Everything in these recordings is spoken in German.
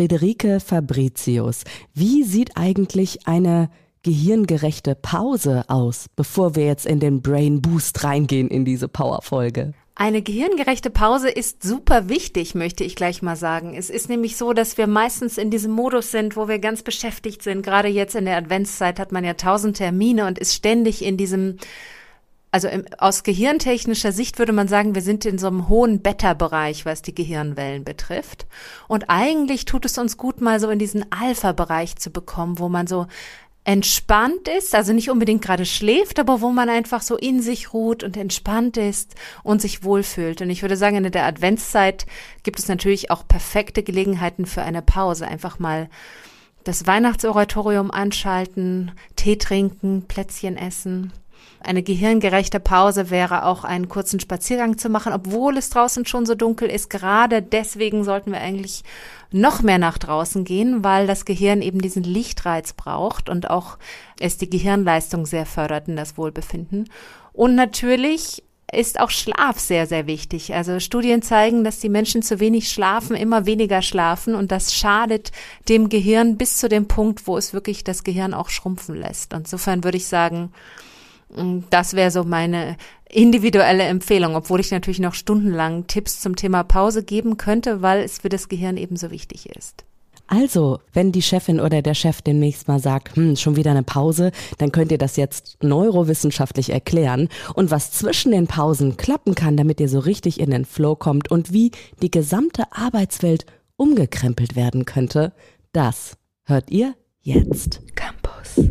Friederike Fabricius. Wie sieht eigentlich eine gehirngerechte Pause aus, bevor wir jetzt in den Brain Boost reingehen in diese Powerfolge? Eine gehirngerechte Pause ist super wichtig, möchte ich gleich mal sagen. Es ist nämlich so, dass wir meistens in diesem Modus sind, wo wir ganz beschäftigt sind. Gerade jetzt in der Adventszeit hat man ja tausend Termine und ist ständig in diesem also im, aus gehirntechnischer Sicht würde man sagen, wir sind in so einem hohen Beta-Bereich, was die Gehirnwellen betrifft. Und eigentlich tut es uns gut, mal so in diesen Alpha-Bereich zu bekommen, wo man so entspannt ist, also nicht unbedingt gerade schläft, aber wo man einfach so in sich ruht und entspannt ist und sich wohlfühlt. Und ich würde sagen, in der Adventszeit gibt es natürlich auch perfekte Gelegenheiten für eine Pause. Einfach mal das Weihnachtsoratorium anschalten, Tee trinken, Plätzchen essen eine gehirngerechte Pause wäre auch einen kurzen Spaziergang zu machen, obwohl es draußen schon so dunkel ist. Gerade deswegen sollten wir eigentlich noch mehr nach draußen gehen, weil das Gehirn eben diesen Lichtreiz braucht und auch es die Gehirnleistung sehr fördert in das Wohlbefinden. Und natürlich ist auch Schlaf sehr, sehr wichtig. Also Studien zeigen, dass die Menschen zu wenig schlafen, immer weniger schlafen und das schadet dem Gehirn bis zu dem Punkt, wo es wirklich das Gehirn auch schrumpfen lässt. Insofern würde ich sagen, das wäre so meine individuelle Empfehlung, obwohl ich natürlich noch stundenlang Tipps zum Thema Pause geben könnte, weil es für das Gehirn ebenso wichtig ist. Also, wenn die Chefin oder der Chef demnächst mal sagt, hm, schon wieder eine Pause, dann könnt ihr das jetzt neurowissenschaftlich erklären und was zwischen den Pausen klappen kann, damit ihr so richtig in den Flow kommt und wie die gesamte Arbeitswelt umgekrempelt werden könnte, das hört ihr jetzt. Campus.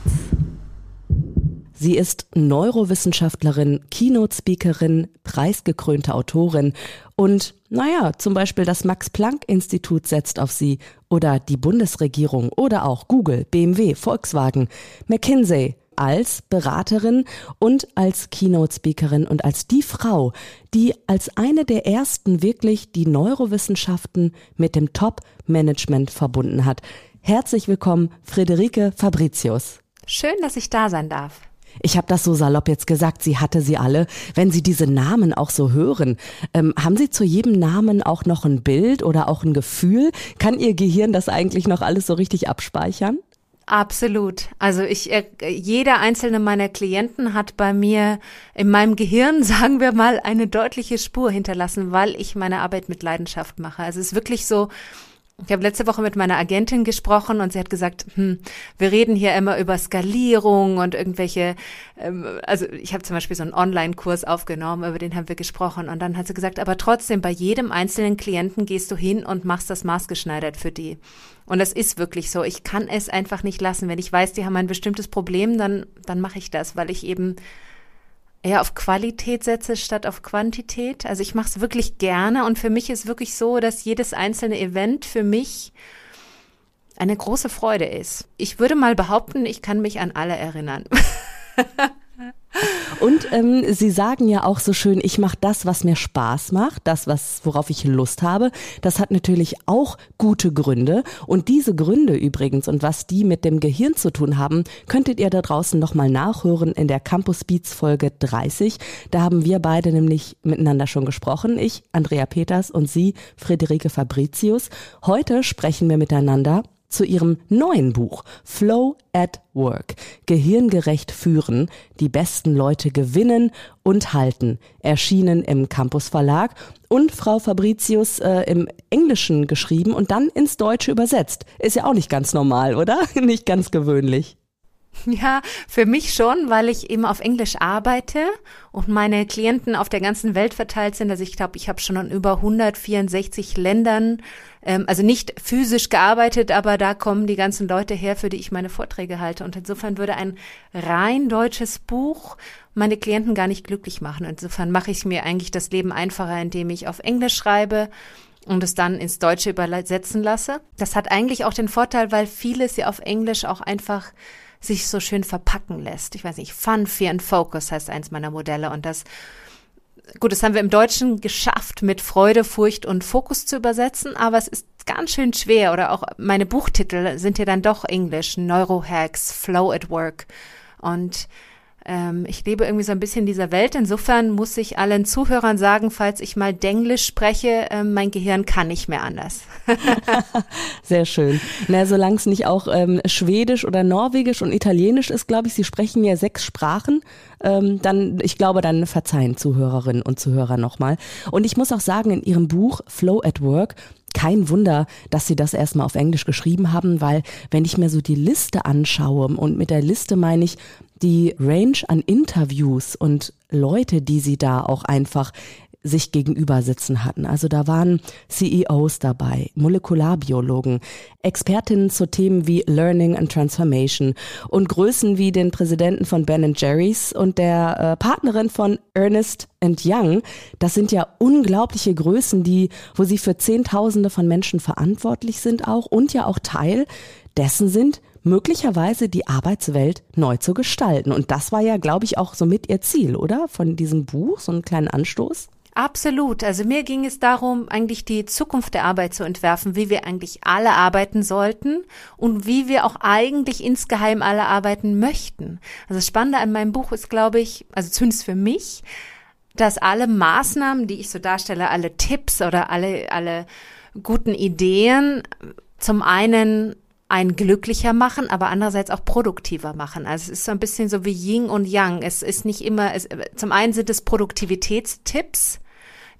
Sie ist Neurowissenschaftlerin, Keynote-Speakerin, preisgekrönte Autorin und, naja, zum Beispiel das Max-Planck-Institut setzt auf sie oder die Bundesregierung oder auch Google, BMW, Volkswagen, McKinsey als Beraterin und als Keynote-Speakerin und als die Frau, die als eine der ersten wirklich die Neurowissenschaften mit dem Top-Management verbunden hat. Herzlich willkommen, Friederike Fabricius. Schön, dass ich da sein darf. Ich habe das so salopp jetzt gesagt, sie hatte sie alle. Wenn Sie diese Namen auch so hören, ähm, haben Sie zu jedem Namen auch noch ein Bild oder auch ein Gefühl? Kann Ihr Gehirn das eigentlich noch alles so richtig abspeichern? Absolut. Also ich, äh, jeder einzelne meiner Klienten hat bei mir in meinem Gehirn, sagen wir mal, eine deutliche Spur hinterlassen, weil ich meine Arbeit mit Leidenschaft mache. Also es ist wirklich so, ich habe letzte Woche mit meiner Agentin gesprochen und sie hat gesagt, hm, wir reden hier immer über Skalierung und irgendwelche, ähm, also ich habe zum Beispiel so einen Online-Kurs aufgenommen, über den haben wir gesprochen und dann hat sie gesagt, aber trotzdem, bei jedem einzelnen Klienten gehst du hin und machst das maßgeschneidert für die. Und das ist wirklich so. Ich kann es einfach nicht lassen. Wenn ich weiß, die haben ein bestimmtes Problem, dann, dann mache ich das, weil ich eben eher auf Qualität setze statt auf Quantität. Also ich mache es wirklich gerne und für mich ist wirklich so, dass jedes einzelne Event für mich eine große Freude ist. Ich würde mal behaupten, ich kann mich an alle erinnern. Und ähm, Sie sagen ja auch so schön, ich mache das, was mir Spaß macht, das, was, worauf ich Lust habe. Das hat natürlich auch gute Gründe. Und diese Gründe übrigens und was die mit dem Gehirn zu tun haben, könntet ihr da draußen nochmal nachhören in der Campus Beats Folge 30. Da haben wir beide nämlich miteinander schon gesprochen. Ich, Andrea Peters und Sie, Friederike Fabricius. Heute sprechen wir miteinander zu ihrem neuen Buch Flow at Work. Gehirngerecht führen, die besten Leute gewinnen und halten. Erschienen im Campus Verlag und Frau Fabricius äh, im Englischen geschrieben und dann ins Deutsche übersetzt. Ist ja auch nicht ganz normal, oder? nicht ganz gewöhnlich. Ja, für mich schon, weil ich eben auf Englisch arbeite und meine Klienten auf der ganzen Welt verteilt sind. Also ich glaube, ich habe schon in über 164 Ländern, ähm, also nicht physisch gearbeitet, aber da kommen die ganzen Leute her, für die ich meine Vorträge halte. Und insofern würde ein rein deutsches Buch meine Klienten gar nicht glücklich machen. Insofern mache ich mir eigentlich das Leben einfacher, indem ich auf Englisch schreibe und es dann ins Deutsche übersetzen lasse. Das hat eigentlich auch den Vorteil, weil vieles ja auf Englisch auch einfach sich so schön verpacken lässt. Ich weiß nicht, Fun, Fear and Focus heißt eins meiner Modelle und das Gut, das haben wir im Deutschen geschafft, mit Freude, Furcht und Fokus zu übersetzen, aber es ist ganz schön schwer oder auch meine Buchtitel sind ja dann doch Englisch, Neurohacks, Flow at Work und ähm, ich lebe irgendwie so ein bisschen in dieser Welt. Insofern muss ich allen Zuhörern sagen, falls ich mal Denglisch spreche, äh, mein Gehirn kann nicht mehr anders. Sehr schön. Na, solange es nicht auch ähm, Schwedisch oder Norwegisch und Italienisch ist, glaube ich, Sie sprechen ja sechs Sprachen. Ähm, dann, ich glaube, dann verzeihen Zuhörerinnen und Zuhörer nochmal. Und ich muss auch sagen, in Ihrem Buch Flow at Work kein Wunder, dass sie das erstmal auf Englisch geschrieben haben, weil wenn ich mir so die Liste anschaue und mit der Liste meine ich die Range an Interviews und Leute, die sie da auch einfach sich gegenüber sitzen hatten. Also da waren CEOs dabei, Molekularbiologen, Expertinnen zu Themen wie Learning and Transformation und Größen wie den Präsidenten von Ben Jerry's und der äh, Partnerin von Ernest Young. Das sind ja unglaubliche Größen, die, wo sie für Zehntausende von Menschen verantwortlich sind auch und ja auch Teil dessen sind, möglicherweise die Arbeitswelt neu zu gestalten. Und das war ja, glaube ich, auch so mit ihr Ziel, oder? Von diesem Buch, so einen kleinen Anstoß. Absolut. Also mir ging es darum, eigentlich die Zukunft der Arbeit zu entwerfen, wie wir eigentlich alle arbeiten sollten und wie wir auch eigentlich insgeheim alle arbeiten möchten. Also das Spannende an meinem Buch ist, glaube ich, also zumindest für mich, dass alle Maßnahmen, die ich so darstelle, alle Tipps oder alle, alle guten Ideen zum einen einen glücklicher machen, aber andererseits auch produktiver machen. Also es ist so ein bisschen so wie Yin und Yang. Es ist nicht immer, es, zum einen sind es Produktivitätstipps,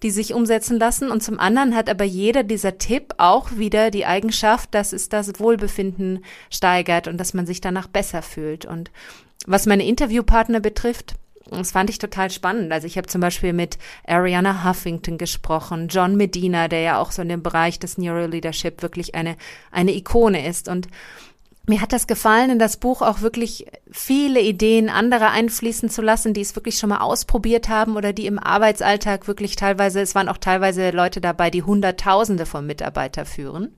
die sich umsetzen lassen und zum anderen hat aber jeder dieser Tipp auch wieder die Eigenschaft, dass es das Wohlbefinden steigert und dass man sich danach besser fühlt. Und was meine Interviewpartner betrifft, das fand ich total spannend. Also ich habe zum Beispiel mit Ariana Huffington gesprochen, John Medina, der ja auch so in dem Bereich des Neuroleadership wirklich eine, eine Ikone ist. Und mir hat das gefallen, in das Buch auch wirklich viele Ideen anderer einfließen zu lassen, die es wirklich schon mal ausprobiert haben oder die im Arbeitsalltag wirklich teilweise, es waren auch teilweise Leute dabei, die Hunderttausende von Mitarbeiter führen.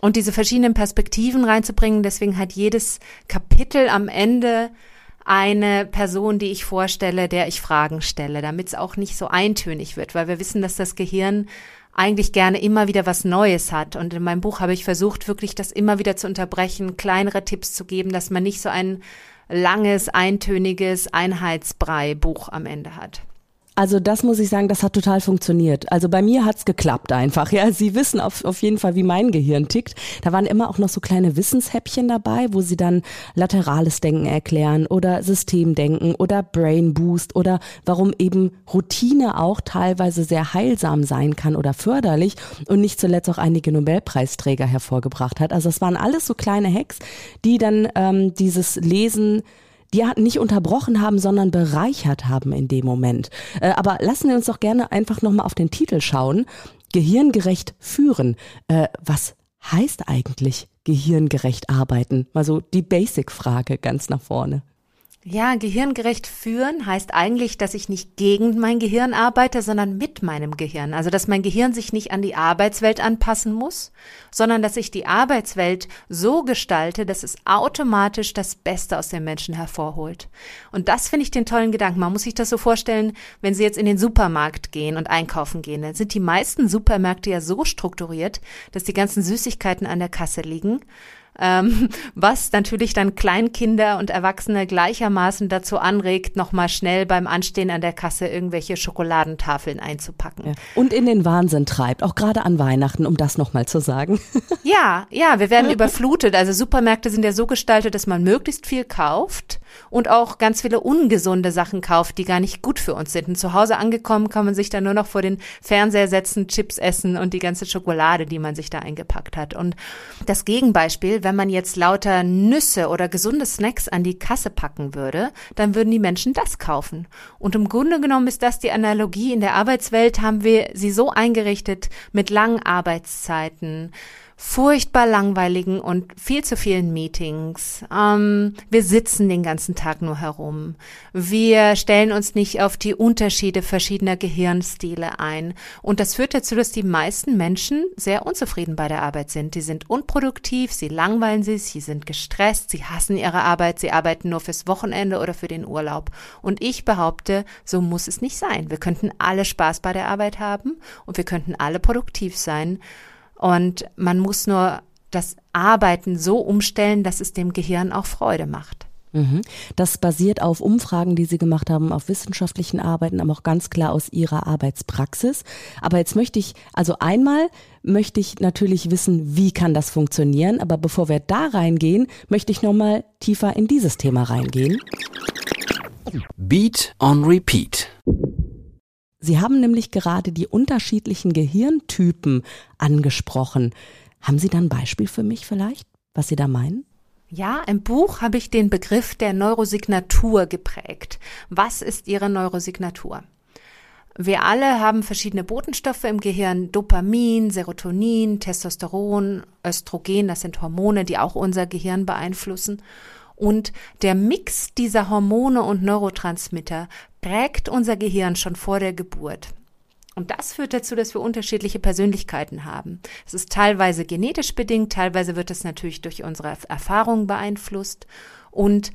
Und diese verschiedenen Perspektiven reinzubringen, deswegen hat jedes Kapitel am Ende eine Person, die ich vorstelle, der ich Fragen stelle, damit es auch nicht so eintönig wird, weil wir wissen, dass das Gehirn eigentlich gerne immer wieder was Neues hat. Und in meinem Buch habe ich versucht, wirklich das immer wieder zu unterbrechen, kleinere Tipps zu geben, dass man nicht so ein langes, eintöniges Einheitsbrei-Buch am Ende hat. Also das muss ich sagen, das hat total funktioniert. Also bei mir hat's geklappt einfach. Ja, Sie wissen auf, auf jeden Fall, wie mein Gehirn tickt. Da waren immer auch noch so kleine Wissenshäppchen dabei, wo Sie dann laterales Denken erklären oder Systemdenken oder Brain Boost oder warum eben Routine auch teilweise sehr heilsam sein kann oder förderlich und nicht zuletzt auch einige Nobelpreisträger hervorgebracht hat. Also es waren alles so kleine Hacks, die dann ähm, dieses Lesen die nicht unterbrochen haben, sondern bereichert haben in dem Moment. Äh, aber lassen wir uns doch gerne einfach nochmal auf den Titel schauen. Gehirngerecht führen. Äh, was heißt eigentlich gehirngerecht arbeiten? Mal so die Basic-Frage ganz nach vorne. Ja, gehirngerecht führen heißt eigentlich, dass ich nicht gegen mein Gehirn arbeite, sondern mit meinem Gehirn. Also, dass mein Gehirn sich nicht an die Arbeitswelt anpassen muss, sondern dass ich die Arbeitswelt so gestalte, dass es automatisch das Beste aus den Menschen hervorholt. Und das finde ich den tollen Gedanken. Man muss sich das so vorstellen, wenn Sie jetzt in den Supermarkt gehen und einkaufen gehen, dann sind die meisten Supermärkte ja so strukturiert, dass die ganzen Süßigkeiten an der Kasse liegen ähm, was natürlich dann Kleinkinder und Erwachsene gleichermaßen dazu anregt, nochmal schnell beim Anstehen an der Kasse irgendwelche Schokoladentafeln einzupacken. Ja. Und in den Wahnsinn treibt, auch gerade an Weihnachten, um das nochmal zu sagen. Ja, ja, wir werden überflutet. Also Supermärkte sind ja so gestaltet, dass man möglichst viel kauft und auch ganz viele ungesunde Sachen kauft, die gar nicht gut für uns sind. Und zu Hause angekommen kann man sich dann nur noch vor den Fernseher setzen, Chips essen und die ganze Schokolade, die man sich da eingepackt hat. Und das Gegenbeispiel, wenn man jetzt lauter Nüsse oder gesunde Snacks an die Kasse packen würde, dann würden die Menschen das kaufen. Und im Grunde genommen ist das die Analogie. In der Arbeitswelt haben wir sie so eingerichtet mit langen Arbeitszeiten, furchtbar langweiligen und viel zu vielen Meetings. Ähm, wir sitzen den ganzen Tag nur herum. Wir stellen uns nicht auf die Unterschiede verschiedener Gehirnstile ein. Und das führt dazu, dass die meisten Menschen sehr unzufrieden bei der Arbeit sind. Die sind unproduktiv, sie langweilen sich, sie sind gestresst, sie hassen ihre Arbeit, sie arbeiten nur fürs Wochenende oder für den Urlaub. Und ich behaupte, so muss es nicht sein. Wir könnten alle Spaß bei der Arbeit haben und wir könnten alle produktiv sein. Und man muss nur das Arbeiten so umstellen, dass es dem Gehirn auch Freude macht. Mhm. Das basiert auf Umfragen, die Sie gemacht haben, auf wissenschaftlichen Arbeiten, aber auch ganz klar aus Ihrer Arbeitspraxis. Aber jetzt möchte ich, also einmal möchte ich natürlich wissen, wie kann das funktionieren. Aber bevor wir da reingehen, möchte ich nochmal tiefer in dieses Thema reingehen. Beat on Repeat. Sie haben nämlich gerade die unterschiedlichen Gehirntypen angesprochen. Haben Sie da ein Beispiel für mich vielleicht, was Sie da meinen? Ja, im Buch habe ich den Begriff der Neurosignatur geprägt. Was ist Ihre Neurosignatur? Wir alle haben verschiedene Botenstoffe im Gehirn, Dopamin, Serotonin, Testosteron, Östrogen, das sind Hormone, die auch unser Gehirn beeinflussen. Und der Mix dieser Hormone und Neurotransmitter prägt unser Gehirn schon vor der Geburt. Und das führt dazu, dass wir unterschiedliche Persönlichkeiten haben. Es ist teilweise genetisch bedingt, teilweise wird es natürlich durch unsere Erfahrungen beeinflusst. Und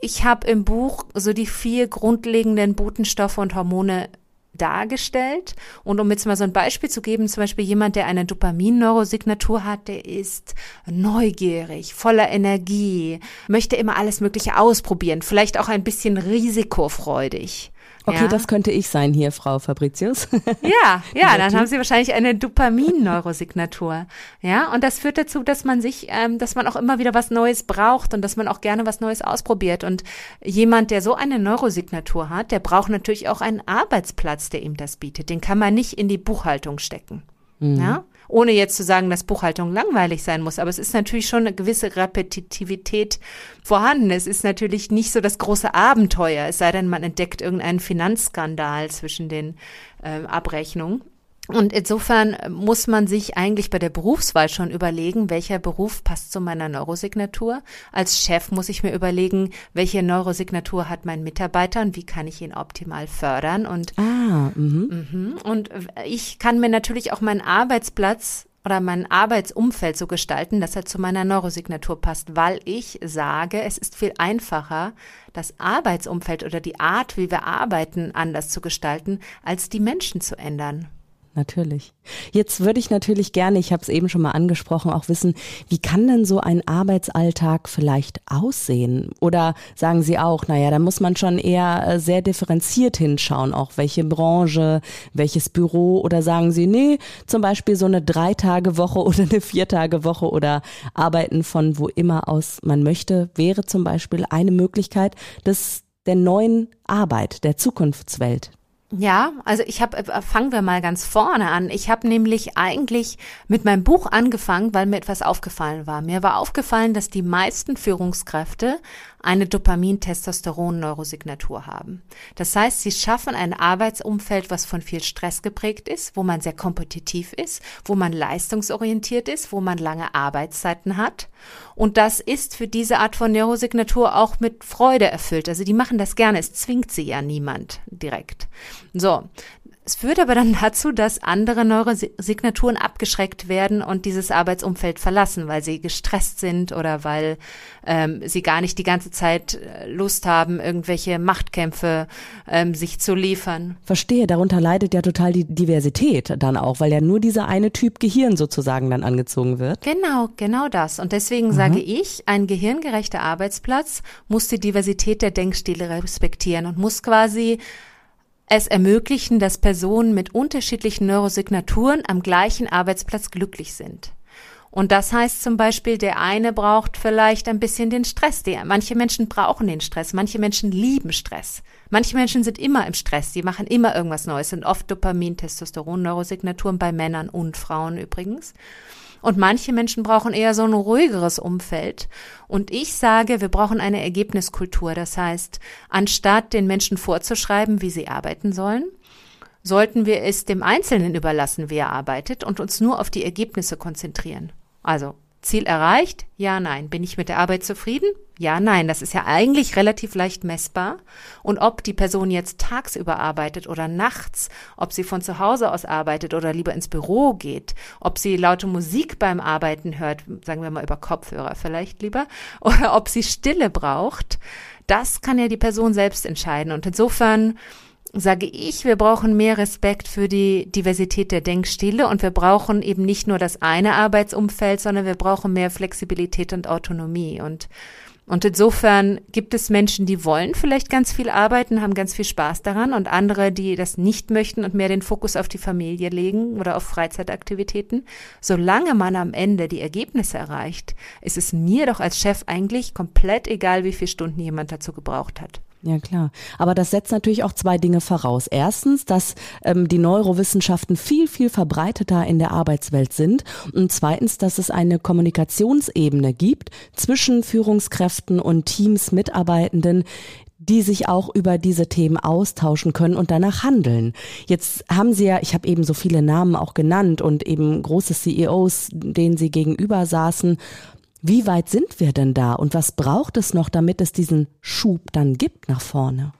ich habe im Buch so die vier grundlegenden Botenstoffe und Hormone dargestellt. Und um jetzt mal so ein Beispiel zu geben, zum Beispiel jemand, der eine Dopamin-Neurosignatur hat, der ist neugierig, voller Energie, möchte immer alles Mögliche ausprobieren, vielleicht auch ein bisschen risikofreudig. Okay, ja. das könnte ich sein hier, Frau Fabricius. Ja, ja, dann haben Sie wahrscheinlich eine Dopamin-Neurosignatur. Ja, und das führt dazu, dass man sich, ähm, dass man auch immer wieder was Neues braucht und dass man auch gerne was Neues ausprobiert. Und jemand, der so eine Neurosignatur hat, der braucht natürlich auch einen Arbeitsplatz, der ihm das bietet. Den kann man nicht in die Buchhaltung stecken. Mhm. Ja, ohne jetzt zu sagen, dass Buchhaltung langweilig sein muss. Aber es ist natürlich schon eine gewisse Repetitivität vorhanden. Es ist natürlich nicht so das große Abenteuer, es sei denn, man entdeckt irgendeinen Finanzskandal zwischen den äh, Abrechnungen. Und insofern muss man sich eigentlich bei der Berufswahl schon überlegen, welcher Beruf passt zu meiner Neurosignatur. Als Chef muss ich mir überlegen, welche Neurosignatur hat mein Mitarbeiter und wie kann ich ihn optimal fördern. Und, ah, mhm. Mhm. und ich kann mir natürlich auch meinen Arbeitsplatz oder mein Arbeitsumfeld so gestalten, dass er zu meiner Neurosignatur passt, weil ich sage, es ist viel einfacher, das Arbeitsumfeld oder die Art, wie wir arbeiten, anders zu gestalten, als die Menschen zu ändern natürlich. Jetzt würde ich natürlich gerne, ich habe es eben schon mal angesprochen, auch wissen, wie kann denn so ein Arbeitsalltag vielleicht aussehen? Oder sagen Sie auch, naja, da muss man schon eher äh, sehr differenziert hinschauen, auch welche Branche, welches Büro oder sagen Sie, nee, zum Beispiel so eine Drei-Tage-Woche oder eine Vier-Tage-Woche oder arbeiten von wo immer aus man möchte, wäre zum Beispiel eine Möglichkeit des der neuen Arbeit, der Zukunftswelt. Ja, also ich habe, äh, fangen wir mal ganz vorne an. Ich habe nämlich eigentlich mit meinem Buch angefangen, weil mir etwas aufgefallen war. Mir war aufgefallen, dass die meisten Führungskräfte eine Dopamin-Testosteron-Neurosignatur haben. Das heißt, sie schaffen ein Arbeitsumfeld, was von viel Stress geprägt ist, wo man sehr kompetitiv ist, wo man leistungsorientiert ist, wo man lange Arbeitszeiten hat. Und das ist für diese Art von Neurosignatur auch mit Freude erfüllt. Also die machen das gerne. Es zwingt sie ja niemand direkt. So. Es führt aber dann dazu, dass andere Neurosignaturen abgeschreckt werden und dieses Arbeitsumfeld verlassen, weil sie gestresst sind oder weil ähm, sie gar nicht die ganze Zeit äh, Lust haben, irgendwelche Machtkämpfe ähm, sich zu liefern. Verstehe, darunter leidet ja total die Diversität dann auch, weil ja nur dieser eine Typ Gehirn sozusagen dann angezogen wird. Genau, genau das. Und deswegen mhm. sage ich, ein gehirngerechter Arbeitsplatz muss die Diversität der Denkstile respektieren und muss quasi es ermöglichen, dass Personen mit unterschiedlichen Neurosignaturen am gleichen Arbeitsplatz glücklich sind. Und das heißt zum Beispiel, der eine braucht vielleicht ein bisschen den Stress. Der, manche Menschen brauchen den Stress, manche Menschen lieben Stress. Manche Menschen sind immer im Stress, die machen immer irgendwas Neues, sind oft Dopamin, Testosteron, Neurosignaturen bei Männern und Frauen übrigens. Und manche Menschen brauchen eher so ein ruhigeres Umfeld. Und ich sage, wir brauchen eine Ergebniskultur. Das heißt, anstatt den Menschen vorzuschreiben, wie sie arbeiten sollen, sollten wir es dem Einzelnen überlassen, wie er arbeitet und uns nur auf die Ergebnisse konzentrieren. Also Ziel erreicht? Ja, nein. Bin ich mit der Arbeit zufrieden? Ja, nein. Das ist ja eigentlich relativ leicht messbar. Und ob die Person jetzt tagsüber arbeitet oder nachts, ob sie von zu Hause aus arbeitet oder lieber ins Büro geht, ob sie laute Musik beim Arbeiten hört, sagen wir mal über Kopfhörer vielleicht lieber, oder ob sie Stille braucht, das kann ja die Person selbst entscheiden. Und insofern sage ich, wir brauchen mehr Respekt für die Diversität der Denkstile und wir brauchen eben nicht nur das eine Arbeitsumfeld, sondern wir brauchen mehr Flexibilität und Autonomie und und insofern gibt es Menschen, die wollen vielleicht ganz viel arbeiten, haben ganz viel Spaß daran und andere, die das nicht möchten und mehr den Fokus auf die Familie legen oder auf Freizeitaktivitäten. Solange man am Ende die Ergebnisse erreicht, ist es mir doch als Chef eigentlich komplett egal, wie viele Stunden jemand dazu gebraucht hat. Ja, klar. Aber das setzt natürlich auch zwei Dinge voraus. Erstens, dass ähm, die Neurowissenschaften viel, viel verbreiteter in der Arbeitswelt sind. Und zweitens, dass es eine Kommunikationsebene gibt zwischen Führungskräften und Teams, Mitarbeitenden, die sich auch über diese Themen austauschen können und danach handeln. Jetzt haben Sie ja, ich habe eben so viele Namen auch genannt und eben große CEOs, denen Sie gegenüber saßen. Wie weit sind wir denn da und was braucht es noch, damit es diesen Schub dann gibt nach vorne?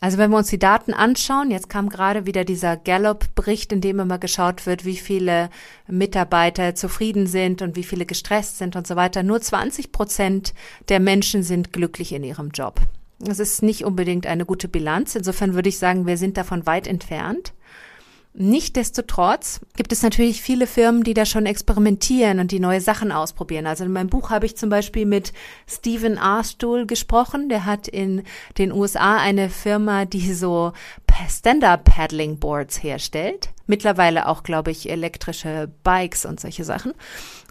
Also wenn wir uns die Daten anschauen, jetzt kam gerade wieder dieser Gallup-Bericht, in dem immer geschaut wird, wie viele Mitarbeiter zufrieden sind und wie viele gestresst sind und so weiter. Nur 20 Prozent der Menschen sind glücklich in ihrem Job. Das ist nicht unbedingt eine gute Bilanz. Insofern würde ich sagen, wir sind davon weit entfernt. Nichtsdestotrotz gibt es natürlich viele Firmen, die da schon experimentieren und die neue Sachen ausprobieren. Also in meinem Buch habe ich zum Beispiel mit Stephen Arstuhl gesprochen. Der hat in den USA eine Firma, die so Stand-Up-Paddling-Boards herstellt. Mittlerweile auch, glaube ich, elektrische Bikes und solche Sachen.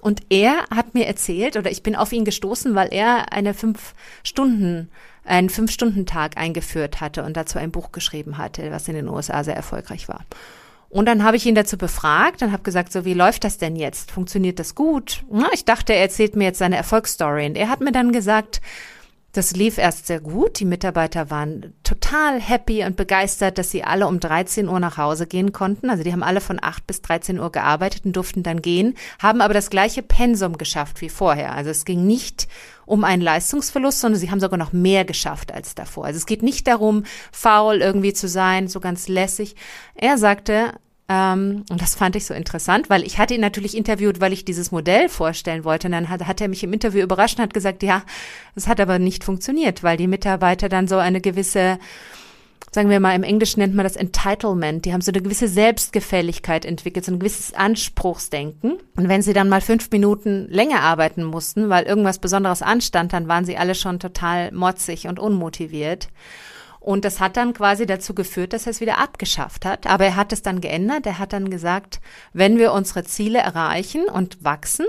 Und er hat mir erzählt, oder ich bin auf ihn gestoßen, weil er eine fünf Stunden einen Fünf-Stunden-Tag eingeführt hatte und dazu ein Buch geschrieben hatte, was in den USA sehr erfolgreich war. Und dann habe ich ihn dazu befragt und habe gesagt, so wie läuft das denn jetzt? Funktioniert das gut? Na, ich dachte, er erzählt mir jetzt seine Erfolgsstory. Und er hat mir dann gesagt, das lief erst sehr gut. Die Mitarbeiter waren total happy und begeistert, dass sie alle um 13 Uhr nach Hause gehen konnten. Also die haben alle von 8 bis 13 Uhr gearbeitet und durften dann gehen, haben aber das gleiche Pensum geschafft wie vorher. Also es ging nicht um einen Leistungsverlust, sondern sie haben sogar noch mehr geschafft als davor. Also es geht nicht darum, faul irgendwie zu sein, so ganz lässig. Er sagte, ähm, und das fand ich so interessant, weil ich hatte ihn natürlich interviewt, weil ich dieses Modell vorstellen wollte. Und dann hat, hat er mich im Interview überrascht und hat gesagt, ja, es hat aber nicht funktioniert, weil die Mitarbeiter dann so eine gewisse sagen wir mal, im Englischen nennt man das Entitlement. Die haben so eine gewisse Selbstgefälligkeit entwickelt, so ein gewisses Anspruchsdenken. Und wenn sie dann mal fünf Minuten länger arbeiten mussten, weil irgendwas Besonderes anstand, dann waren sie alle schon total motzig und unmotiviert. Und das hat dann quasi dazu geführt, dass er es wieder abgeschafft hat. Aber er hat es dann geändert. Er hat dann gesagt, wenn wir unsere Ziele erreichen und wachsen,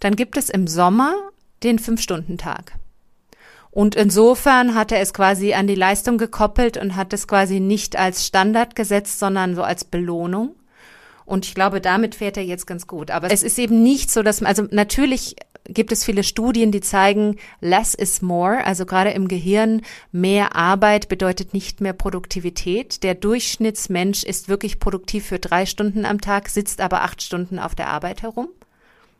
dann gibt es im Sommer den Fünf-Stunden-Tag. Und insofern hat er es quasi an die Leistung gekoppelt und hat es quasi nicht als Standard gesetzt, sondern so als Belohnung. Und ich glaube, damit fährt er jetzt ganz gut. Aber es ist eben nicht so, dass man, also natürlich gibt es viele Studien, die zeigen, less is more. Also gerade im Gehirn, mehr Arbeit bedeutet nicht mehr Produktivität. Der Durchschnittsmensch ist wirklich produktiv für drei Stunden am Tag, sitzt aber acht Stunden auf der Arbeit herum.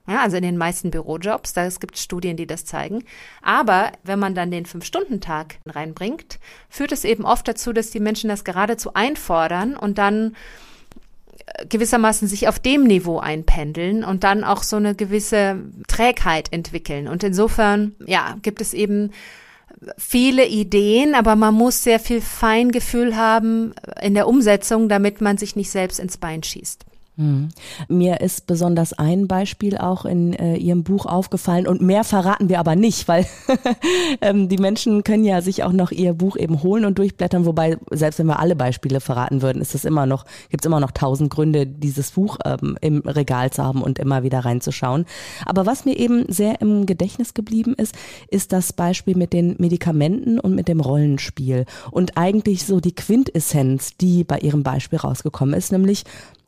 Ja, also in den meisten Bürojobs, da es gibt Studien, die das zeigen. Aber wenn man dann den Fünf-Stunden-Tag reinbringt, führt es eben oft dazu, dass die Menschen das geradezu einfordern und dann gewissermaßen sich auf dem Niveau einpendeln und dann auch so eine gewisse Trägheit entwickeln. Und insofern, ja, gibt es eben viele Ideen, aber man muss sehr viel Feingefühl haben in der Umsetzung, damit man sich nicht selbst ins Bein schießt. Mhm. Mir ist besonders ein Beispiel auch in äh, Ihrem Buch aufgefallen und mehr verraten wir aber nicht, weil ähm, die Menschen können ja sich auch noch Ihr Buch eben holen und durchblättern, wobei selbst wenn wir alle Beispiele verraten würden, ist es immer noch, gibt es immer noch tausend Gründe, dieses Buch ähm, im Regal zu haben und immer wieder reinzuschauen. Aber was mir eben sehr im Gedächtnis geblieben ist, ist das Beispiel mit den Medikamenten und mit dem Rollenspiel und eigentlich so die Quintessenz, die bei Ihrem Beispiel rausgekommen ist, nämlich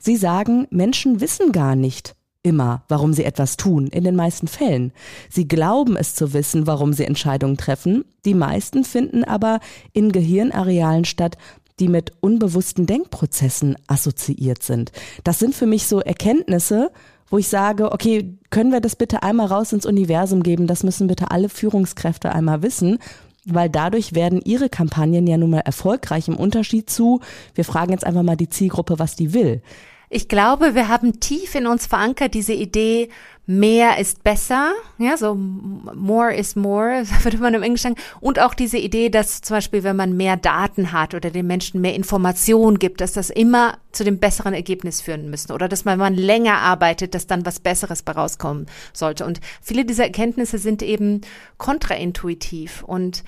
Sie sagen, Menschen wissen gar nicht immer, warum sie etwas tun, in den meisten Fällen. Sie glauben es zu wissen, warum sie Entscheidungen treffen. Die meisten finden aber in Gehirnarealen statt, die mit unbewussten Denkprozessen assoziiert sind. Das sind für mich so Erkenntnisse, wo ich sage, okay, können wir das bitte einmal raus ins Universum geben? Das müssen bitte alle Führungskräfte einmal wissen weil dadurch werden ihre Kampagnen ja nun mal erfolgreich im Unterschied zu, wir fragen jetzt einfach mal die Zielgruppe, was die will. Ich glaube, wir haben tief in uns verankert diese Idee, mehr ist besser, ja, so more is more, würde man im Englischen sagen. Und auch diese Idee, dass zum Beispiel, wenn man mehr Daten hat oder den Menschen mehr Informationen gibt, dass das immer zu dem besseren Ergebnis führen müssen oder dass man, wenn man länger arbeitet, dass dann was Besseres bei rauskommen sollte. Und viele dieser Erkenntnisse sind eben kontraintuitiv. Und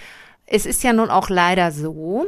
es ist ja nun auch leider so,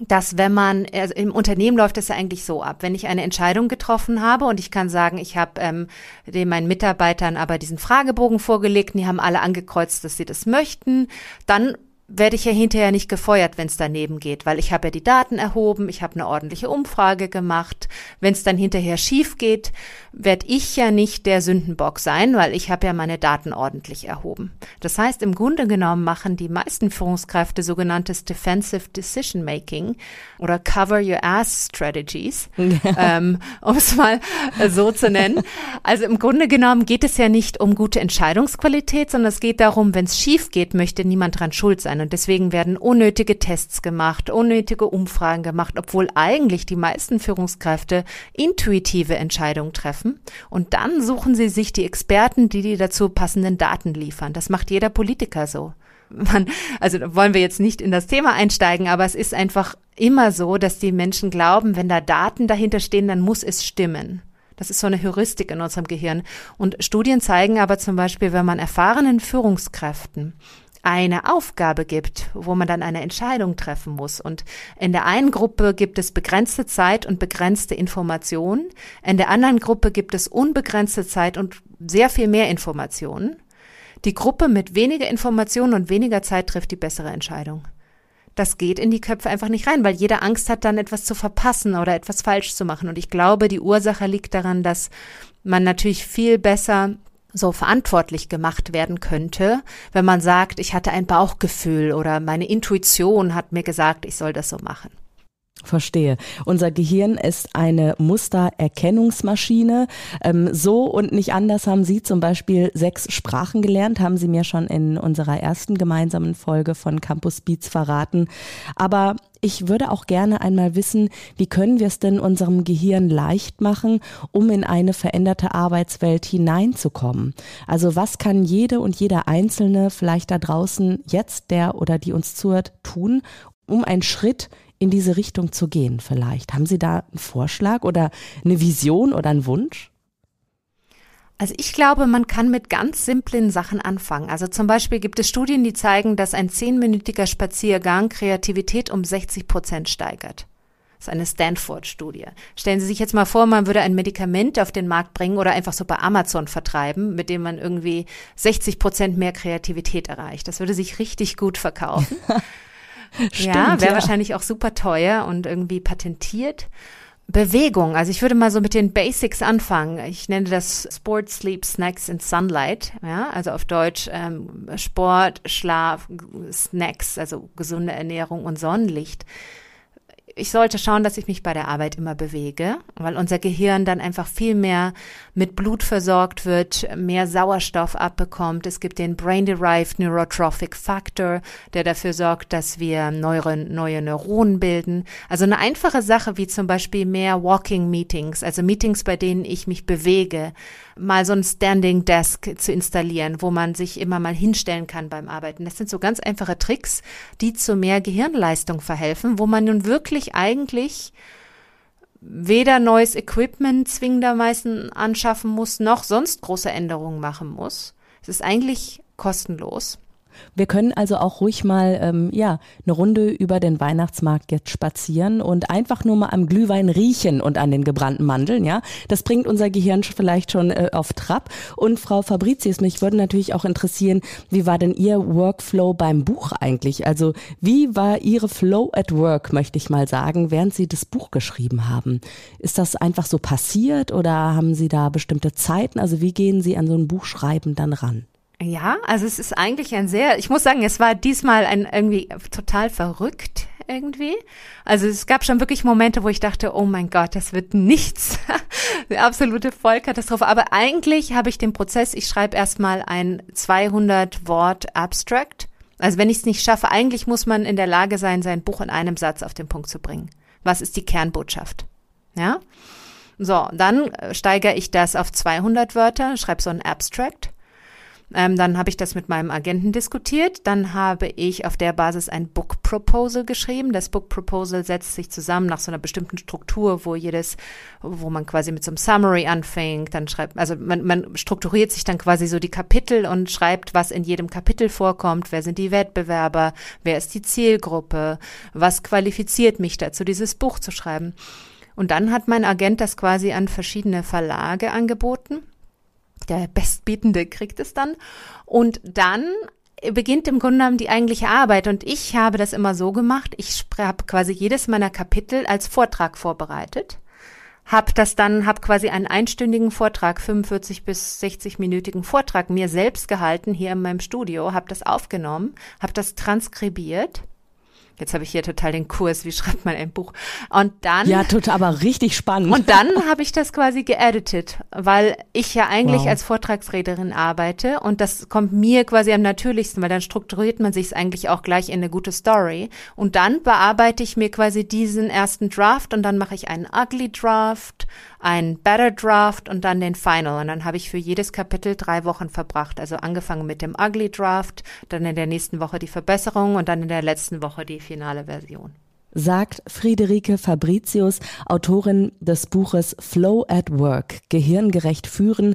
dass wenn man, also im Unternehmen läuft es ja eigentlich so ab, wenn ich eine Entscheidung getroffen habe und ich kann sagen, ich habe ähm, den meinen Mitarbeitern aber diesen Fragebogen vorgelegt, und die haben alle angekreuzt, dass sie das möchten, dann werde ich ja hinterher nicht gefeuert, wenn es daneben geht, weil ich habe ja die Daten erhoben, ich habe eine ordentliche Umfrage gemacht. Wenn es dann hinterher schief geht, werde ich ja nicht der Sündenbock sein, weil ich habe ja meine Daten ordentlich erhoben. Das heißt, im Grunde genommen machen die meisten Führungskräfte sogenanntes Defensive Decision Making oder Cover Your Ass Strategies, ähm, um es mal so zu nennen. Also im Grunde genommen geht es ja nicht um gute Entscheidungsqualität, sondern es geht darum, wenn es schief geht, möchte niemand dran schuld sein sein. Und deswegen werden unnötige Tests gemacht, unnötige Umfragen gemacht, obwohl eigentlich die meisten Führungskräfte intuitive Entscheidungen treffen. Und dann suchen sie sich die Experten, die die dazu passenden Daten liefern. Das macht jeder Politiker so. Man, also wollen wir jetzt nicht in das Thema einsteigen, aber es ist einfach immer so, dass die Menschen glauben, wenn da Daten dahinter stehen, dann muss es stimmen. Das ist so eine Heuristik in unserem Gehirn. Und Studien zeigen aber zum Beispiel, wenn man erfahrenen Führungskräften eine Aufgabe gibt, wo man dann eine Entscheidung treffen muss. Und in der einen Gruppe gibt es begrenzte Zeit und begrenzte Informationen. In der anderen Gruppe gibt es unbegrenzte Zeit und sehr viel mehr Informationen. Die Gruppe mit weniger Informationen und weniger Zeit trifft die bessere Entscheidung. Das geht in die Köpfe einfach nicht rein, weil jeder Angst hat, dann etwas zu verpassen oder etwas falsch zu machen. Und ich glaube, die Ursache liegt daran, dass man natürlich viel besser so verantwortlich gemacht werden könnte, wenn man sagt, ich hatte ein Bauchgefühl oder meine Intuition hat mir gesagt, ich soll das so machen. Verstehe. Unser Gehirn ist eine Mustererkennungsmaschine. Ähm, so und nicht anders haben Sie zum Beispiel sechs Sprachen gelernt, haben Sie mir schon in unserer ersten gemeinsamen Folge von Campus Beats verraten. Aber ich würde auch gerne einmal wissen, wie können wir es denn unserem Gehirn leicht machen, um in eine veränderte Arbeitswelt hineinzukommen? Also was kann jede und jeder Einzelne vielleicht da draußen jetzt, der oder die uns zuhört, tun, um einen Schritt in diese Richtung zu gehen vielleicht? Haben Sie da einen Vorschlag oder eine Vision oder einen Wunsch? Also ich glaube, man kann mit ganz simplen Sachen anfangen. Also zum Beispiel gibt es Studien, die zeigen, dass ein zehnminütiger Spaziergang Kreativität um 60 Prozent steigert. Das ist eine Stanford-Studie. Stellen Sie sich jetzt mal vor, man würde ein Medikament auf den Markt bringen oder einfach so bei Amazon vertreiben, mit dem man irgendwie 60 Prozent mehr Kreativität erreicht. Das würde sich richtig gut verkaufen. Stimmt, ja, wäre ja. wahrscheinlich auch super teuer und irgendwie patentiert. Bewegung, also ich würde mal so mit den Basics anfangen. Ich nenne das Sport, Sleep, Snacks and Sunlight. Ja, also auf Deutsch ähm, Sport, Schlaf, Snacks, also gesunde Ernährung und Sonnenlicht ich sollte schauen, dass ich mich bei der Arbeit immer bewege, weil unser Gehirn dann einfach viel mehr mit Blut versorgt wird, mehr Sauerstoff abbekommt. Es gibt den Brain-Derived Neurotrophic Factor, der dafür sorgt, dass wir neue, neue Neuronen bilden. Also eine einfache Sache wie zum Beispiel mehr Walking Meetings, also Meetings, bei denen ich mich bewege, mal so ein Standing Desk zu installieren, wo man sich immer mal hinstellen kann beim Arbeiten. Das sind so ganz einfache Tricks, die zu mehr Gehirnleistung verhelfen, wo man nun wirklich eigentlich weder neues Equipment zwingendermaßen anschaffen muss, noch sonst große Änderungen machen muss. Es ist eigentlich kostenlos. Wir können also auch ruhig mal ähm, ja eine Runde über den Weihnachtsmarkt jetzt spazieren und einfach nur mal am Glühwein riechen und an den gebrannten Mandeln. Ja, das bringt unser Gehirn vielleicht schon äh, auf Trab. Und Frau Fabricius, mich würde natürlich auch interessieren, wie war denn Ihr Workflow beim Buch eigentlich? Also wie war Ihre Flow at Work, möchte ich mal sagen, während Sie das Buch geschrieben haben? Ist das einfach so passiert oder haben Sie da bestimmte Zeiten? Also wie gehen Sie an so ein Buchschreiben dann ran? Ja, also es ist eigentlich ein sehr, ich muss sagen, es war diesmal ein irgendwie total verrückt irgendwie. Also es gab schon wirklich Momente, wo ich dachte, oh mein Gott, das wird nichts. Eine absolute Vollkatastrophe. Aber eigentlich habe ich den Prozess, ich schreibe erstmal ein 200 Wort Abstract. Also wenn ich es nicht schaffe, eigentlich muss man in der Lage sein, sein Buch in einem Satz auf den Punkt zu bringen. Was ist die Kernbotschaft? Ja? So, dann steigere ich das auf 200 Wörter, schreibe so ein Abstract ähm, dann habe ich das mit meinem Agenten diskutiert. Dann habe ich auf der Basis ein Book Proposal geschrieben. Das Book Proposal setzt sich zusammen nach so einer bestimmten Struktur, wo jedes, wo man quasi mit so einem Summary anfängt, dann schreibt, also man, man strukturiert sich dann quasi so die Kapitel und schreibt, was in jedem Kapitel vorkommt, wer sind die Wettbewerber, wer ist die Zielgruppe, was qualifiziert mich dazu, dieses Buch zu schreiben. Und dann hat mein Agent das quasi an verschiedene Verlage angeboten der Bestbietende kriegt es dann. Und dann beginnt im Grunde genommen die eigentliche Arbeit. Und ich habe das immer so gemacht, ich habe quasi jedes meiner Kapitel als Vortrag vorbereitet. Hab das dann, hab quasi einen einstündigen Vortrag, 45 bis 60 minütigen Vortrag mir selbst gehalten hier in meinem Studio, hab das aufgenommen, hab das transkribiert Jetzt habe ich hier total den Kurs, wie schreibt man ein Buch? Und dann. Ja, total, aber richtig spannend. Und dann habe ich das quasi geeditet, weil ich ja eigentlich wow. als Vortragsrednerin arbeite und das kommt mir quasi am natürlichsten, weil dann strukturiert man sich eigentlich auch gleich in eine gute Story. Und dann bearbeite ich mir quasi diesen ersten Draft und dann mache ich einen Ugly Draft, einen Better Draft und dann den Final. Und dann habe ich für jedes Kapitel drei Wochen verbracht. Also angefangen mit dem Ugly Draft, dann in der nächsten Woche die Verbesserung und dann in der letzten Woche die finale Version. Sagt Friederike Fabricius, Autorin des Buches Flow at Work, Gehirngerecht führen,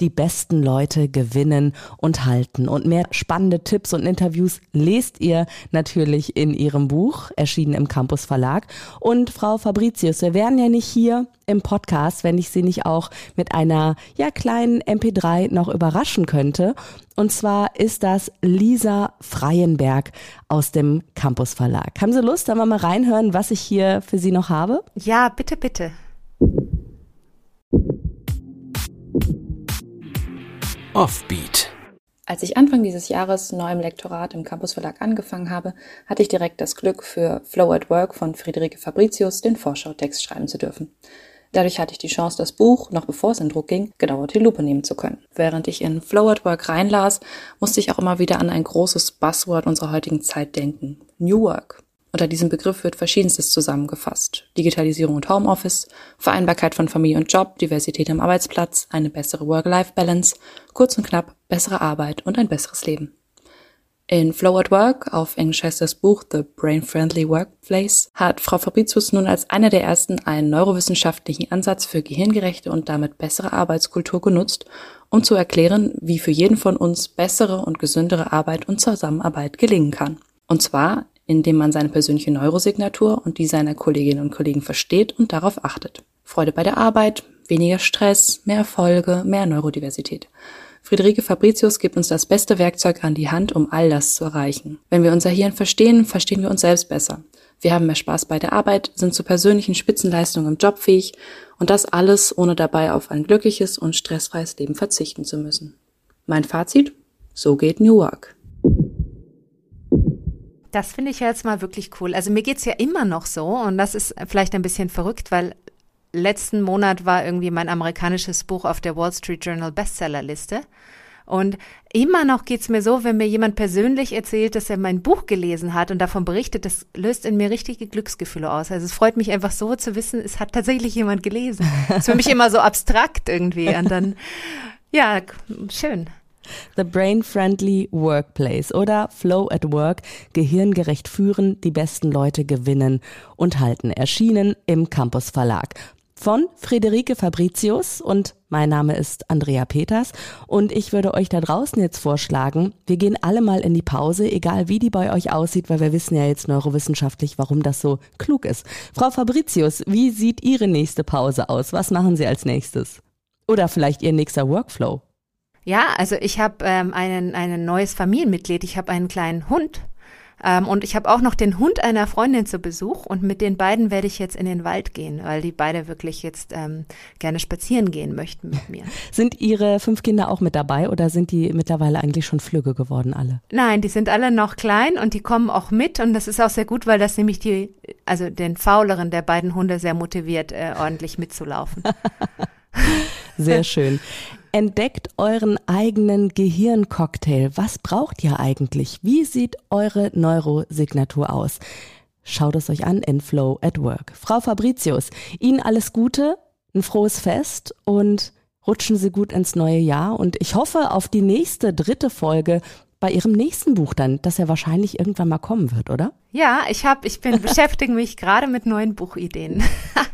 die besten Leute gewinnen und halten. Und mehr spannende Tipps und Interviews lest ihr natürlich in ihrem Buch, erschienen im Campus Verlag. Und Frau Fabricius, wir wären ja nicht hier im Podcast, wenn ich Sie nicht auch mit einer ja kleinen MP3 noch überraschen könnte. Und zwar ist das Lisa Freienberg aus dem Campus Verlag. Haben Sie Lust, da mal reinhören, was ich hier für Sie noch habe? Ja, bitte, bitte. Offbeat. Als ich Anfang dieses Jahres neu im Lektorat im Campus Verlag angefangen habe, hatte ich direkt das Glück, für Flow at Work von Friederike Fabricius den Vorschautext schreiben zu dürfen. Dadurch hatte ich die Chance, das Buch, noch bevor es in Druck ging, genauer die Lupe nehmen zu können. Während ich in Flow at Work reinlas, musste ich auch immer wieder an ein großes Buzzword unserer heutigen Zeit denken. New Work. Unter diesem Begriff wird Verschiedenstes zusammengefasst. Digitalisierung und Homeoffice, Vereinbarkeit von Familie und Job, Diversität am Arbeitsplatz, eine bessere Work-Life-Balance, kurz und knapp, bessere Arbeit und ein besseres Leben. In Flow at Work, auf Englisch heißt das Buch The Brain Friendly Workplace, hat Frau Fabricius nun als eine der ersten einen neurowissenschaftlichen Ansatz für gehirngerechte und damit bessere Arbeitskultur genutzt, um zu erklären, wie für jeden von uns bessere und gesündere Arbeit und Zusammenarbeit gelingen kann. Und zwar, indem man seine persönliche Neurosignatur und die seiner Kolleginnen und Kollegen versteht und darauf achtet. Freude bei der Arbeit, weniger Stress, mehr Erfolge, mehr Neurodiversität. Friederike Fabricius gibt uns das beste Werkzeug an die Hand, um all das zu erreichen. Wenn wir unser Hirn verstehen, verstehen wir uns selbst besser. Wir haben mehr Spaß bei der Arbeit, sind zu persönlichen Spitzenleistungen im Job fähig und das alles, ohne dabei auf ein glückliches und stressfreies Leben verzichten zu müssen. Mein Fazit? So geht New Work. Das finde ich jetzt mal wirklich cool. Also mir geht's ja immer noch so und das ist vielleicht ein bisschen verrückt, weil letzten Monat war irgendwie mein amerikanisches Buch auf der Wall Street Journal Bestsellerliste. Und immer noch geht's mir so, wenn mir jemand persönlich erzählt, dass er mein Buch gelesen hat und davon berichtet, das löst in mir richtige Glücksgefühle aus. Also es freut mich einfach so zu wissen, es hat tatsächlich jemand gelesen. Es ist für mich immer so abstrakt irgendwie. Und dann, ja, schön. The Brain Friendly Workplace oder Flow at Work, gehirngerecht führen, die besten Leute gewinnen und halten. Erschienen im Campus Verlag von Friederike Fabricius und mein Name ist Andrea Peters und ich würde euch da draußen jetzt vorschlagen, wir gehen alle mal in die Pause, egal wie die bei euch aussieht, weil wir wissen ja jetzt neurowissenschaftlich, warum das so klug ist. Frau Fabricius, wie sieht Ihre nächste Pause aus? Was machen Sie als nächstes? Oder vielleicht Ihr nächster Workflow? Ja, also ich habe ähm, einen, ein neues Familienmitglied. Ich habe einen kleinen Hund. Ähm, und ich habe auch noch den Hund einer Freundin zu Besuch und mit den beiden werde ich jetzt in den Wald gehen, weil die beide wirklich jetzt ähm, gerne spazieren gehen möchten mit mir. Sind Ihre fünf Kinder auch mit dabei oder sind die mittlerweile eigentlich schon flügge geworden alle? Nein, die sind alle noch klein und die kommen auch mit und das ist auch sehr gut, weil das nämlich die, also den fauleren der beiden Hunde sehr motiviert, äh, ordentlich mitzulaufen. Sehr schön. Entdeckt euren eigenen Gehirncocktail. Was braucht ihr eigentlich? Wie sieht eure Neurosignatur aus? Schaut es euch an in Flow at Work. Frau Fabricius, Ihnen alles Gute ein frohes Fest und rutschen Sie gut ins neue Jahr. Und ich hoffe auf die nächste, dritte Folge bei Ihrem nächsten Buch dann, das ja wahrscheinlich irgendwann mal kommen wird, oder? Ja, ich habe, ich bin beschäftige mich gerade mit neuen Buchideen.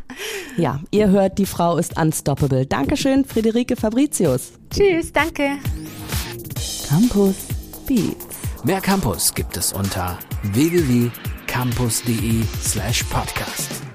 ja, ihr hört, die Frau ist unstoppable. Dankeschön, Friederike Fabricius. Tschüss, danke. Campus Beats. Mehr Campus gibt es unter www.campus.de/podcast.